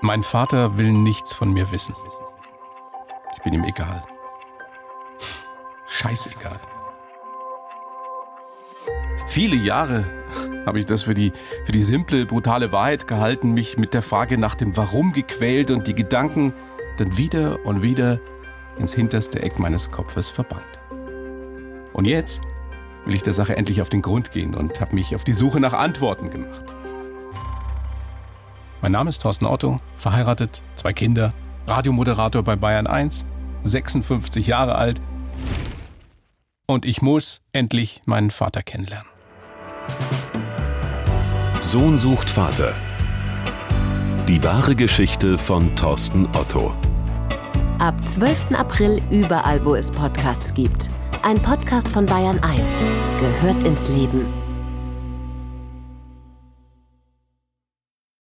Mein Vater will nichts von mir wissen. Ich bin ihm egal. Scheißegal. Viele Jahre habe ich das für die, für die simple, brutale Wahrheit gehalten, mich mit der Frage nach dem Warum gequält und die Gedanken dann wieder und wieder ins hinterste Eck meines Kopfes verbannt. Und jetzt will ich der Sache endlich auf den Grund gehen und habe mich auf die Suche nach Antworten gemacht. Mein Name ist Thorsten Otto, verheiratet, zwei Kinder, Radiomoderator bei Bayern 1, 56 Jahre alt und ich muss endlich meinen Vater kennenlernen. Sohn sucht Vater. Die wahre Geschichte von Thorsten Otto. Ab 12. April überall, wo es Podcasts gibt. Ein Podcast von Bayern 1 gehört ins Leben.